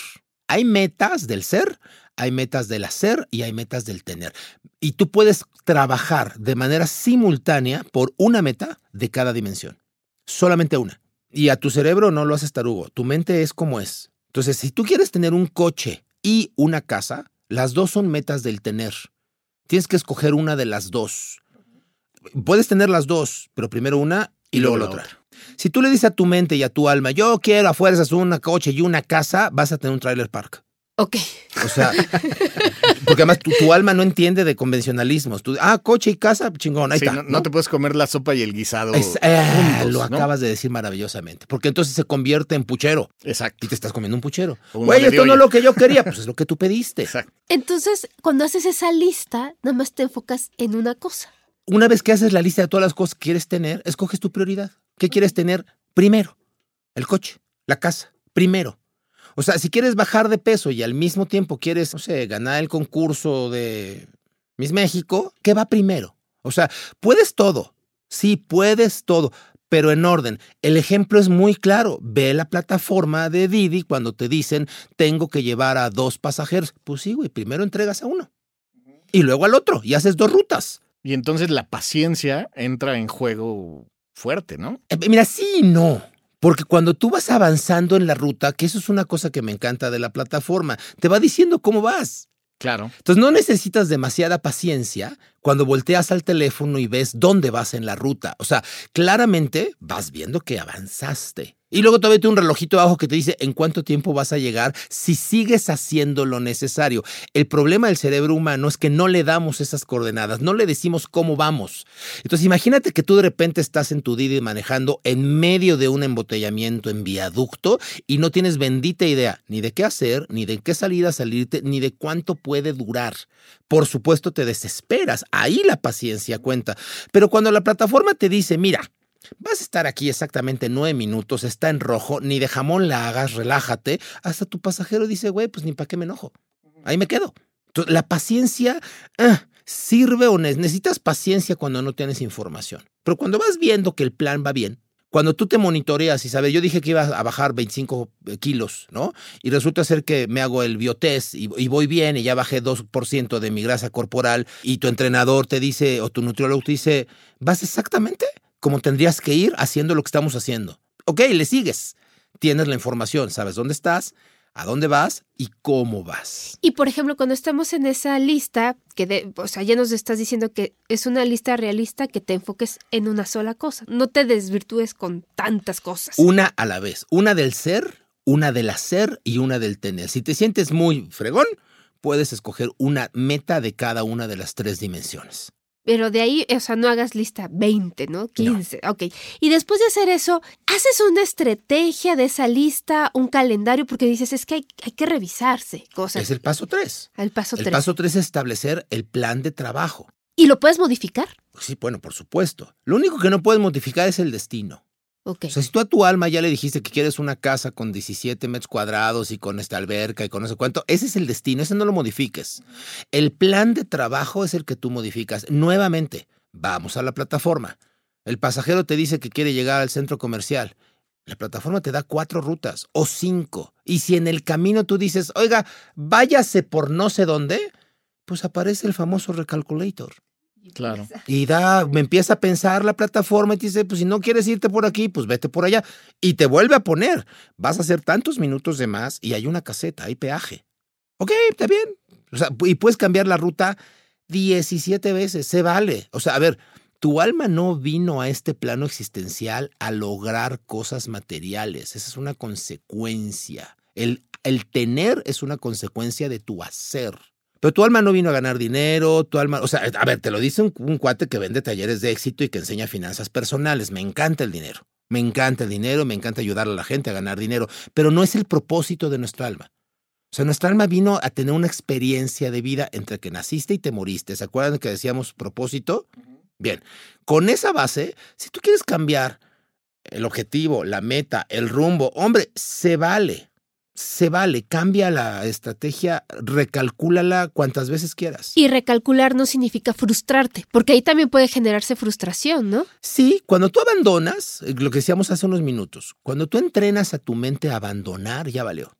Hay metas del ser, hay metas del hacer y hay metas del tener. Y tú puedes trabajar de manera simultánea por una meta de cada dimensión. Solamente una. Y a tu cerebro no lo haces tarugo. Tu mente es como es. Entonces, si tú quieres tener un coche y una casa, las dos son metas del tener. Tienes que escoger una de las dos. Puedes tener las dos, pero primero una y, luego la otra. Si tú le dices a tu mente y a tu alma, yo quiero a fuerzas un coche y una casa, vas a tener un trailer park. Ok. O sea, porque además tu, tu alma no entiende de convencionalismos. Tú, ah, coche y casa, chingón, ahí Sí, está. no, no te puedes comer la sopa y el guisado. Es- eh, juntos, lo ¿no? acabas de decir maravillosamente. Porque entonces se convierte en puchero Exacto. y te estás comiendo un puchero. Güey, esto no es lo que yo quería, pues es lo que tú pediste. Exacto. Entonces, cuando haces esa lista, nada más te enfocas en una cosa. Una vez que haces la lista de todas las cosas que quieres tener, escoges tu prioridad. ¿Qué quieres tener primero? El coche, la casa, primero. O sea, si quieres bajar de peso y al mismo tiempo quieres, no sé, ganar el concurso de Miss México, ¿qué va primero? O sea, puedes todo. Sí, puedes todo, pero en orden. El ejemplo es muy claro. Ve la plataforma de Didi cuando te dicen, tengo que llevar a dos pasajeros. Pues sí, güey, primero entregas a uno. Y luego al otro, y haces dos rutas. Y entonces la paciencia entra en juego fuerte, ¿no? Eh, Mira, sí y no. Porque cuando tú vas avanzando en la ruta, que eso es una cosa que me encanta de la plataforma, te va diciendo cómo vas. Claro. Entonces no necesitas demasiada paciencia cuando volteas al teléfono y ves dónde vas en la ruta. O sea, claramente vas viendo que avanzaste. Y luego todavía tiene un relojito abajo que te dice en cuánto tiempo vas a llegar si sigues haciendo lo necesario. El problema del cerebro humano es que no le damos esas coordenadas, no le decimos cómo vamos. Entonces imagínate que tú de repente estás en tu Didi manejando en medio de un embotellamiento en viaducto y no tienes bendita idea ni de qué hacer, ni de qué salida salirte, ni de cuánto puede durar. Por supuesto te desesperas, ahí la paciencia cuenta. Pero cuando la plataforma te dice, mira, Vas a estar aquí exactamente nueve minutos, está en rojo, ni de jamón la hagas, relájate. Hasta tu pasajero dice, güey, pues ni para qué me enojo. Ahí me quedo. Entonces, la paciencia ah, sirve o ne- necesitas paciencia cuando no tienes información. Pero cuando vas viendo que el plan va bien, cuando tú te monitoreas y sabes, yo dije que iba a bajar 25 kilos, ¿no? Y resulta ser que me hago el biotest y, y voy bien y ya bajé 2% de mi grasa corporal y tu entrenador te dice o tu nutriólogo te dice, vas exactamente como tendrías que ir haciendo lo que estamos haciendo. Ok, le sigues. Tienes la información, sabes dónde estás, a dónde vas y cómo vas. Y por ejemplo, cuando estamos en esa lista, que de, o sea, ya nos estás diciendo que es una lista realista que te enfoques en una sola cosa. No te desvirtúes con tantas cosas. Una a la vez. Una del ser, una del hacer y una del tener. Si te sientes muy fregón, puedes escoger una meta de cada una de las tres dimensiones. Pero de ahí, o sea, no hagas lista 20, ¿no? 15. Ok. Y después de hacer eso, haces una estrategia de esa lista, un calendario, porque dices, es que hay, hay que revisarse cosas. Es el paso tres. Al paso El 3. paso tres es establecer el plan de trabajo. ¿Y lo puedes modificar? Sí, bueno, por supuesto. Lo único que no puedes modificar es el destino. O sea, si tú a tu alma ya le dijiste que quieres una casa con 17 metros cuadrados y con esta alberca y con no sé cuánto, ese es el destino, ese no lo modifiques. El plan de trabajo es el que tú modificas. Nuevamente, vamos a la plataforma. El pasajero te dice que quiere llegar al centro comercial. La plataforma te da cuatro rutas o cinco. Y si en el camino tú dices, oiga, váyase por no sé dónde, pues aparece el famoso recalculator. Claro. Y da, me empieza a pensar la plataforma y te dice, pues si no quieres irte por aquí, pues vete por allá. Y te vuelve a poner, vas a hacer tantos minutos de más y hay una caseta, hay peaje. Ok, está bien. O sea, y puedes cambiar la ruta 17 veces, se vale. O sea, a ver, tu alma no vino a este plano existencial a lograr cosas materiales, esa es una consecuencia. El, el tener es una consecuencia de tu hacer. Pero tu alma no vino a ganar dinero, tu alma, o sea, a ver, te lo dice un, un, cuate que vende talleres de éxito y que enseña finanzas personales. Me encanta el dinero, me encanta el dinero, me encanta ayudar a la gente a ganar dinero, pero no es el propósito de nuestra alma. O sea, nuestra alma vino a tener una experiencia de vida entre que naciste y te moriste. ¿Se acuerdan que decíamos propósito? Bien, con esa base, si tú quieres cambiar el objetivo, la meta, el rumbo, hombre, se vale se vale, cambia la estrategia, recalcúlala cuantas veces quieras. Y recalcular no significa frustrarte, porque ahí también puede generarse frustración, ¿no? Sí, cuando tú abandonas, lo que decíamos hace unos minutos, cuando tú entrenas a tu mente a abandonar, ya valió,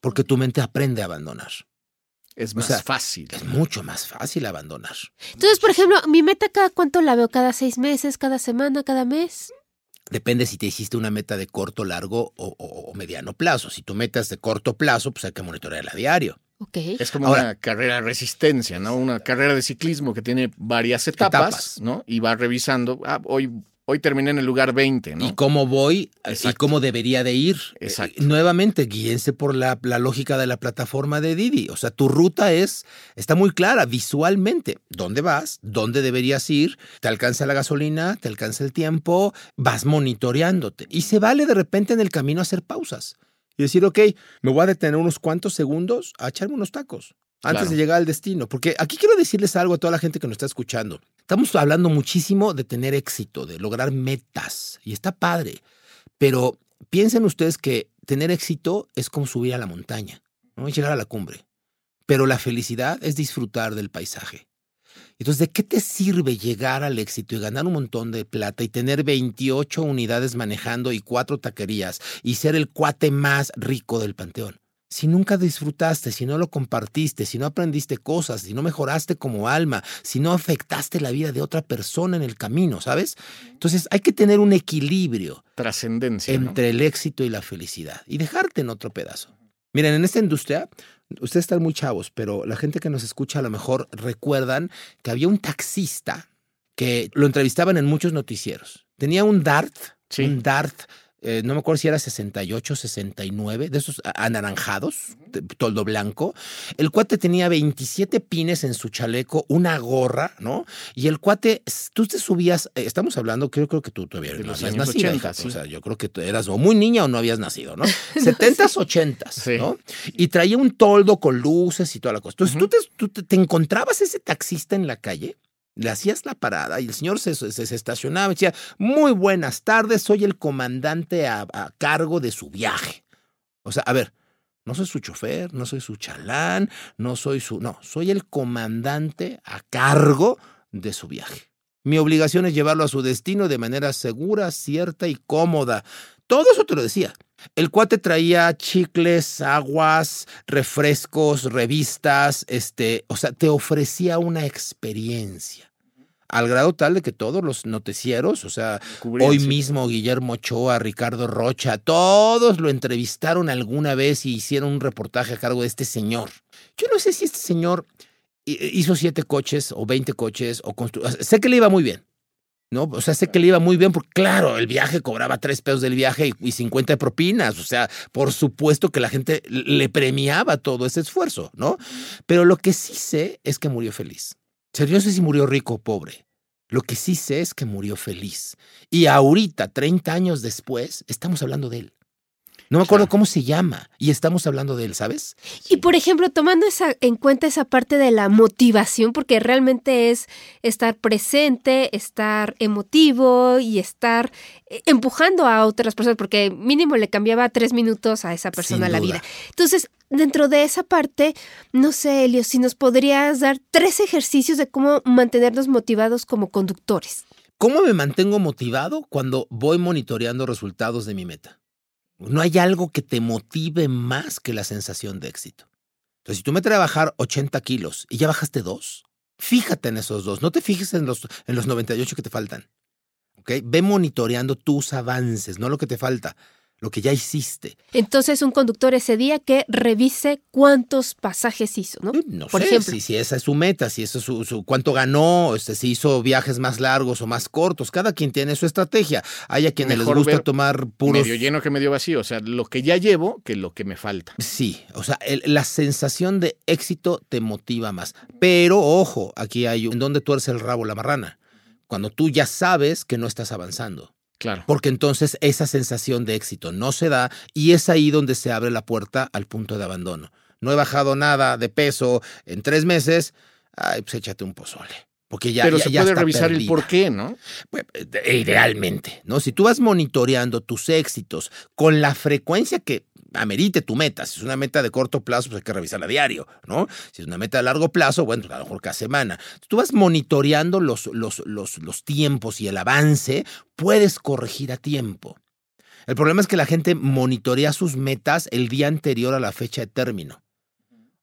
porque tu mente aprende a abandonar. Es más o sea, fácil. Es mucho más fácil abandonar. Entonces, por ejemplo, mi meta cada cuánto la veo, cada seis meses, cada semana, cada mes. Depende si te hiciste una meta de corto, largo o, o, o, mediano plazo. Si tu meta es de corto plazo, pues hay que monitorearla a diario. Okay. Es como Ahora, una carrera de resistencia, ¿no? Una carrera de ciclismo que tiene varias etapas, etapas. ¿no? Y va revisando, ah, hoy hoy terminé en el lugar 20, ¿no? Y cómo voy y cómo debería de ir. Exacto. Eh, nuevamente, guíense por la, la lógica de la plataforma de Didi. O sea, tu ruta es, está muy clara visualmente. ¿Dónde vas? ¿Dónde deberías ir? ¿Te alcanza la gasolina? ¿Te alcanza el tiempo? Vas monitoreándote. Y se vale de repente en el camino hacer pausas. Y decir, ok, me voy a detener unos cuantos segundos a echarme unos tacos antes Claro. de llegar al destino. Porque aquí quiero decirles algo a toda la gente que nos está escuchando. Estamos hablando muchísimo de tener éxito, de lograr metas. Y está padre. Pero piensen ustedes que tener éxito es como subir a la montaña, ¿no? Llegar a la cumbre. Pero la felicidad es disfrutar del paisaje. Entonces, ¿de qué te sirve llegar al éxito y ganar un montón de plata y tener 28 unidades manejando y cuatro taquerías y ser el cuate más rico del panteón? Si nunca disfrutaste, si no lo compartiste, si no aprendiste cosas, si no mejoraste como alma, si no afectaste la vida de otra persona en el camino, ¿sabes? Entonces hay que tener un equilibrio Trascendencia. ¿no? entre el éxito y la felicidad y dejarte en otro pedazo. Miren, en esta industria, ustedes están muy chavos, pero la gente que nos escucha a lo mejor recuerdan que había un taxista que lo entrevistaban en muchos noticieros. Tenía un Dart, Sí. un Dart, eh, no me acuerdo si era 68, 69, de esos anaranjados, de- toldo blanco. El cuate tenía 27 pines en su chaleco, una gorra, ¿no? Y el cuate, tú te subías, eh, estamos hablando, creo, creo que tú todavía De no los habías años nacido. 80, hija. sí. O sea, yo creo que tú eras o muy niña o no habías nacido, ¿no? 70s, 80s, Sí. ¿no? Y traía un toldo con luces y toda la cosa. Entonces, tú, te, tú te- te encontrabas ese taxista en la calle, le hacías la parada y el señor se, se- estacionaba y decía, muy buenas tardes, soy el comandante a cargo de su viaje. O sea, a ver, no soy su chofer, no soy su chalán, no soy su... No, soy el comandante a cargo de su viaje. Mi obligación es llevarlo a su destino de manera segura, cierta y cómoda. Todo eso te lo decía. El cuate traía chicles, aguas, refrescos, revistas, este, o sea, te ofrecía una experiencia. Al grado tal de que todos los noticieros, o sea, Cubrían, hoy sí. mismo Guillermo Ochoa, Ricardo Rocha, todos lo entrevistaron alguna vez y hicieron un reportaje a cargo de este señor. Yo no sé si este señor hi- hizo siete coches o 20 coches o construyó. Sé que le iba muy bien. ¿No? O sea, sé que le iba muy bien porque, claro, el viaje cobraba tres pesos del viaje y, y 50 de propinas. O sea, por supuesto que la gente le premiaba todo ese esfuerzo, ¿no? Pero lo que sí sé es que murió feliz. O yo no sé si murió rico o pobre. Lo que sí sé es que murió feliz. Y ahorita, 30 años después, estamos hablando de él. No me acuerdo cómo se llama y estamos hablando de él, ¿sabes? Y por ejemplo, tomando esa, en cuenta esa parte de la motivación, porque realmente es estar presente, estar emotivo y estar eh, empujando a otras personas, porque mínimo le cambiaba tres minutos a esa persona la vida. Entonces, dentro de esa parte, no sé, Elio, si nos podrías dar tres ejercicios de cómo mantenernos motivados como conductores. ¿Cómo me mantengo motivado cuando voy monitoreando resultados de mi meta? No hay algo que te motive más que la sensación de éxito. Entonces, si tú me traes a bajar 80 kilos y ya bajaste dos, fíjate en esos dos. No te fijes en los, en los 98 que te faltan. ¿Ok? Ve monitoreando tus avances, no lo que te falta, lo que ya hiciste. Entonces, un conductor ese día que revise cuántos pasajes hizo, ¿no? No Por sé ejemplo. si, si esa es su meta, si eso es su, su- cuánto ganó, este, si hizo viajes más largos o más cortos. Cada quien tiene su estrategia. Hay a quienes Mejor les gusta tomar puros. Medio lleno que medio vacío. O sea, lo que ya llevo que lo que me falta. Sí, o sea, el- la sensación de éxito te motiva más. Pero ojo, aquí hay un- en donde tuerce el rabo la marrana. Cuando tú ya sabes que no estás avanzando. Claro. Porque entonces esa sensación de éxito no se da y es ahí donde se abre la puerta al punto de abandono. No he bajado nada de peso en tres meses, ay, pues échate un pozole. Porque ya, Pero ya- se ya puede está revisar el por qué, ¿no? Pues, Idealmente, ¿no? Si tú vas monitoreando tus éxitos con la frecuencia que amerite tu meta, si es una meta de corto plazo, pues hay que revisarla a diario, ¿no? Si es una meta de largo plazo, bueno, pues a lo mejor cada semana. Tú vas monitoreando los, los, los, los tiempos y el avance, puedes corregir a tiempo. El problema es que la gente monitorea sus metas el día anterior a la fecha de término.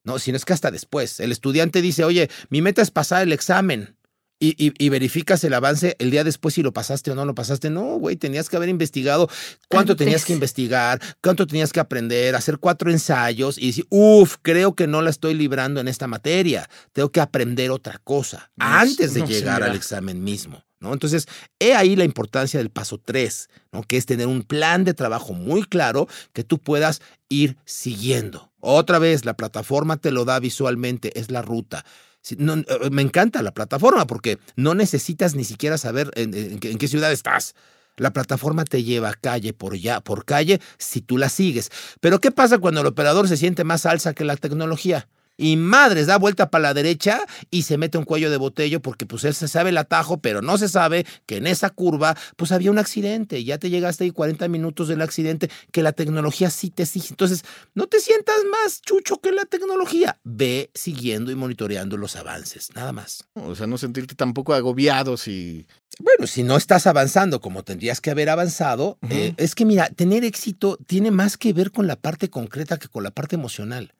No, si no es que hasta después. El estudiante dice, oye, mi meta es pasar el examen. Y, y- y verificas el avance el día después si lo pasaste o no lo pasaste. No, güey, tenías que haber investigado cuánto Antes. tenías que investigar, cuánto tenías que aprender, hacer cuatro ensayos y decir, uff, creo que no la estoy librando en esta materia. Tengo que aprender otra cosa No, antes de no, llegar al examen mismo. ¿no? Entonces, he ahí la importancia del paso 3, ¿no? que es tener un plan de trabajo muy claro que tú puedas ir siguiendo. Otra vez, la plataforma te lo da visualmente, es la ruta. No, eh, me encanta la plataforma porque no necesitas ni siquiera saber en, en qué ciudad estás. La plataforma te lleva calle por ya, por calle si tú la sigues. Pero ¿qué pasa cuando el operador se siente más alza que la tecnología? Y madres, da vuelta para la derecha y se mete un cuello de botello porque pues él se sabe el atajo, pero no se sabe que en esa curva pues había un accidente. Ya te llegaste ahí 40 minutos del accidente que la tecnología sí te sigue. Entonces, no te sientas más chucho que la tecnología. Ve siguiendo y monitoreando los avances, nada más. O sea, no sentirte tampoco agobiado si... Bueno, si no estás avanzando como tendrías que haber avanzado, eh, es que mira, tener éxito tiene más que ver con la parte concreta que con la parte emocional.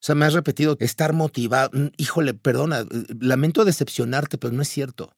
O sea, me has repetido, estar motivado. Mm, Híjole, perdona, eh, lamento decepcionarte, pero no es cierto.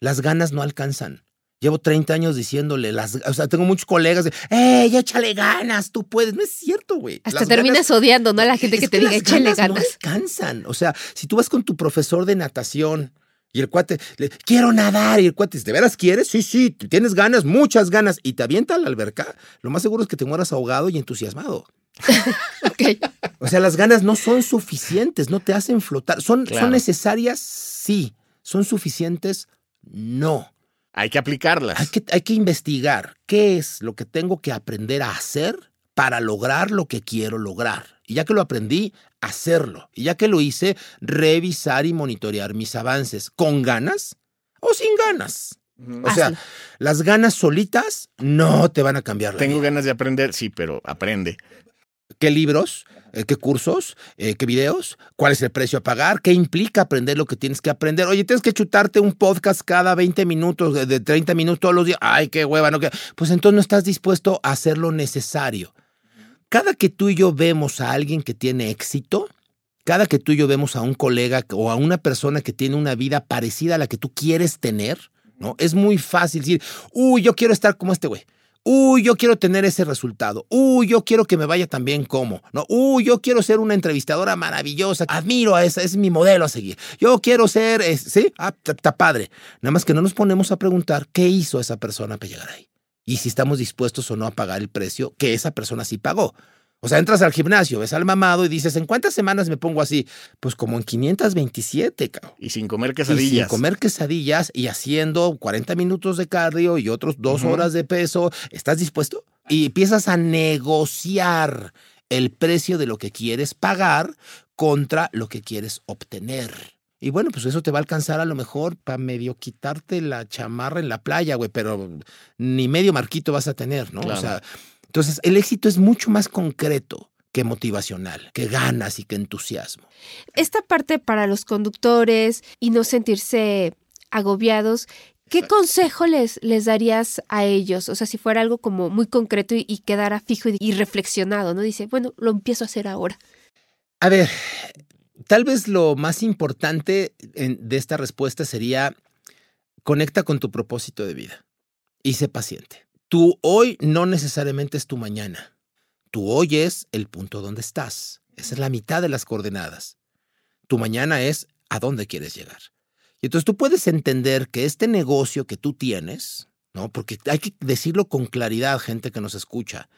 Las ganas no alcanzan. Llevo 30 años diciéndole, las, o sea, tengo muchos colegas de, ¡Ey, échale ganas! Tú puedes. No es cierto, güey. Hasta Las terminas ganas- odiando, ¿no? A la gente que te diga, las échale No ganas. alcanzan. O sea, si tú vas con tu profesor de natación y el cuate, le, quiero nadar, y el cuate, dice, ¿de veras quieres? Sí, sí, tienes ganas, muchas ganas, y te avienta a la alberca, lo más seguro es que te mueras ahogado y entusiasmado. Ok. O sea, las ganas no son suficientes, no te hacen flotar. ¿Son, Claro. ¿son necesarias? Sí. ¿Son suficientes? No. Hay que aplicarlas. Hay que, hay que investigar qué es lo que tengo que aprender a hacer para lograr lo que quiero lograr. Y ya que lo aprendí, hacerlo. Y ya que lo hice, revisar y monitorear mis avances. ¿Con ganas o sin ganas? O sea, Hazlo. las ganas solitas no te van a cambiar la Tengo vida. ganas de aprender, sí, pero aprende. ¿Qué libros? Eh, ¿Qué cursos? Eh, ¿Qué videos? ¿Cuál es el precio a pagar? ¿Qué implica aprender lo que tienes que aprender? Oye, tienes que chutarte un podcast cada 20 minutos, de, de 30 minutos todos los días. Ay, qué hueva, ¿no? ¿Qué? Pues entonces no estás dispuesto a hacer lo necesario. Cada que tú y yo vemos a alguien que tiene éxito, cada que tú y yo vemos a un colega o a una persona que tiene una vida parecida a la que tú quieres tener, ¿no? Es muy fácil decir, uy, yo quiero estar como este güey. Uy, yo quiero tener ese resultado. Uy, yo quiero que me vaya tan bien como. ¿no? Uy, yo quiero ser una entrevistadora maravillosa. Admiro a esa, es mi modelo a seguir. Yo quiero ser, ¿sí? Ah, está padre. Nada más que no nos ponemos a preguntar qué hizo esa persona para llegar ahí. Y si estamos dispuestos o no a pagar el precio que esa persona sí pagó. O sea, entras al gimnasio, ves al mamado y dices, ¿en cuántas semanas me pongo así? Pues como en 527, cabrón. Y sin comer Y quesadillas. sin comer quesadillas y haciendo 40 minutos de cardio y otros dos horas de peso. ¿Estás dispuesto? Y empiezas a negociar el precio de lo que quieres pagar contra lo que quieres obtener. Y bueno, pues eso te va a alcanzar a lo mejor para medio quitarte la chamarra en la playa, güey, pero ni medio marquito vas a tener, ¿no? Claro. O sea, entonces el éxito es mucho más concreto que motivacional, que ganas y que entusiasmo. Esta parte para los conductores y no sentirse agobiados, ¿qué consejo les, les darías a ellos? O sea, si fuera algo como muy concreto y, y quedara fijo y, y reflexionado, ¿no? Dice, bueno, lo empiezo a hacer ahora. A ver, tal vez lo más importante en- de esta respuesta sería conecta con tu propósito de vida y sé paciente. Tu hoy no necesariamente es tu mañana. Tu hoy es el punto donde estás. Esa es la mitad de las coordenadas. Tu mañana es a dónde quieres llegar. Y entonces tú puedes entender que este negocio que tú tienes, ¿no? Porque hay que decirlo con claridad, gente que nos escucha.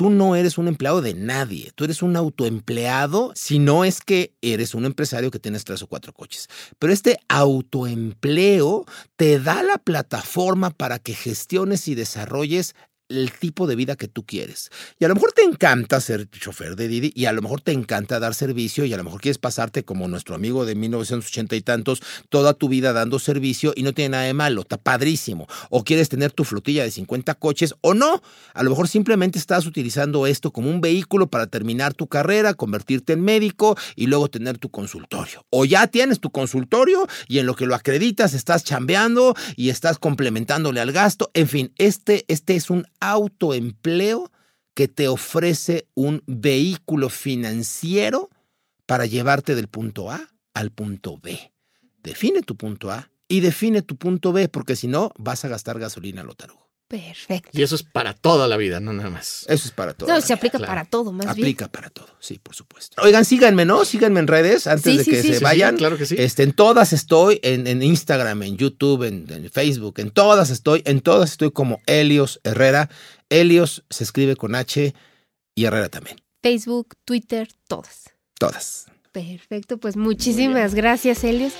Tú no eres un empleado de nadie, tú eres un autoempleado, si no es que eres un empresario que tienes tres o cuatro coches. Pero este autoempleo te da la plataforma para que gestiones y desarrolles el tipo de vida que tú quieres. Y a lo mejor te encanta ser chofer de Didi y a lo mejor te encanta dar servicio y a lo mejor quieres pasarte como nuestro amigo de 1980 y tantos toda tu vida dando servicio y no tiene nada de malo, está padrísimo. O quieres tener tu flotilla de 50 coches o no. A lo mejor simplemente estás utilizando esto como un vehículo para terminar tu carrera, convertirte en médico y luego tener tu consultorio. O ya tienes tu consultorio y en lo que lo acreditas estás chambeando y estás complementándole al gasto. En fin, este, este es un autoempleo que te ofrece un vehículo financiero para llevarte del punto A al punto B. Define tu punto A y define tu punto B, porque si no, vas a gastar gasolina lo tarugo. Perfecto. Y eso es para toda la vida, no nada más. Eso es para todo. No, se aplica claro. para todo, más bien. Aplica para todo, sí, por supuesto. Oigan, síganme, ¿no? Síganme en redes antes Sí, de sí, que sí. se Sí, sí, vayan. claro que sí. Este, en todas estoy, en, en Instagram, en YouTube, en, en Facebook, en todas estoy, en todas estoy como Helios Herrera. Helios se escribe con H y Herrera también. Facebook, Twitter, todas. Todas. Perfecto, pues muchísimas gracias, Helios.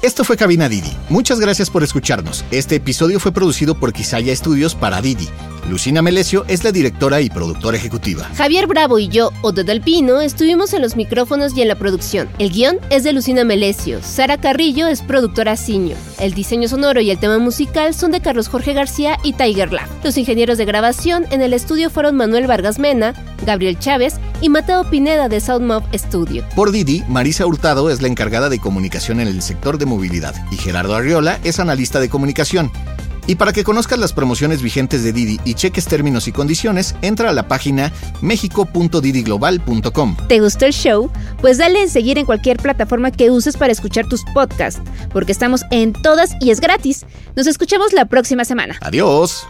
Esto fue Cabina Didi. Muchas gracias por escucharnos. Este episodio fue producido por Quisaya Estudios para Didi. Lucina Melesio es la directora y productora ejecutiva. Javier Bravo y yo, Otto del Pino, estuvimos en los micrófonos y en la producción. El guion es de Lucina Melesio. Sara Carrillo es productora Ciño. El diseño sonoro y el tema musical son de Carlos Jorge García y Tiger Lab. Los ingenieros de grabación en el estudio fueron Manuel Vargas Mena, Gabriel Chávez y Mateo Pineda de Soundmob Studio. Por Didi, Marisa Hurtado es la encargada de comunicación en el sector de movilidad y Gerardo Arriola es analista de comunicación. Y para que conozcas las promociones vigentes de Didi y cheques términos y condiciones, entra a la página mexico.didiglobal.com. ¿Te gustó el show? Pues dale en seguir en cualquier plataforma que uses para escuchar tus podcasts, porque estamos en todas y es gratis. Nos escuchamos la próxima semana. Adiós.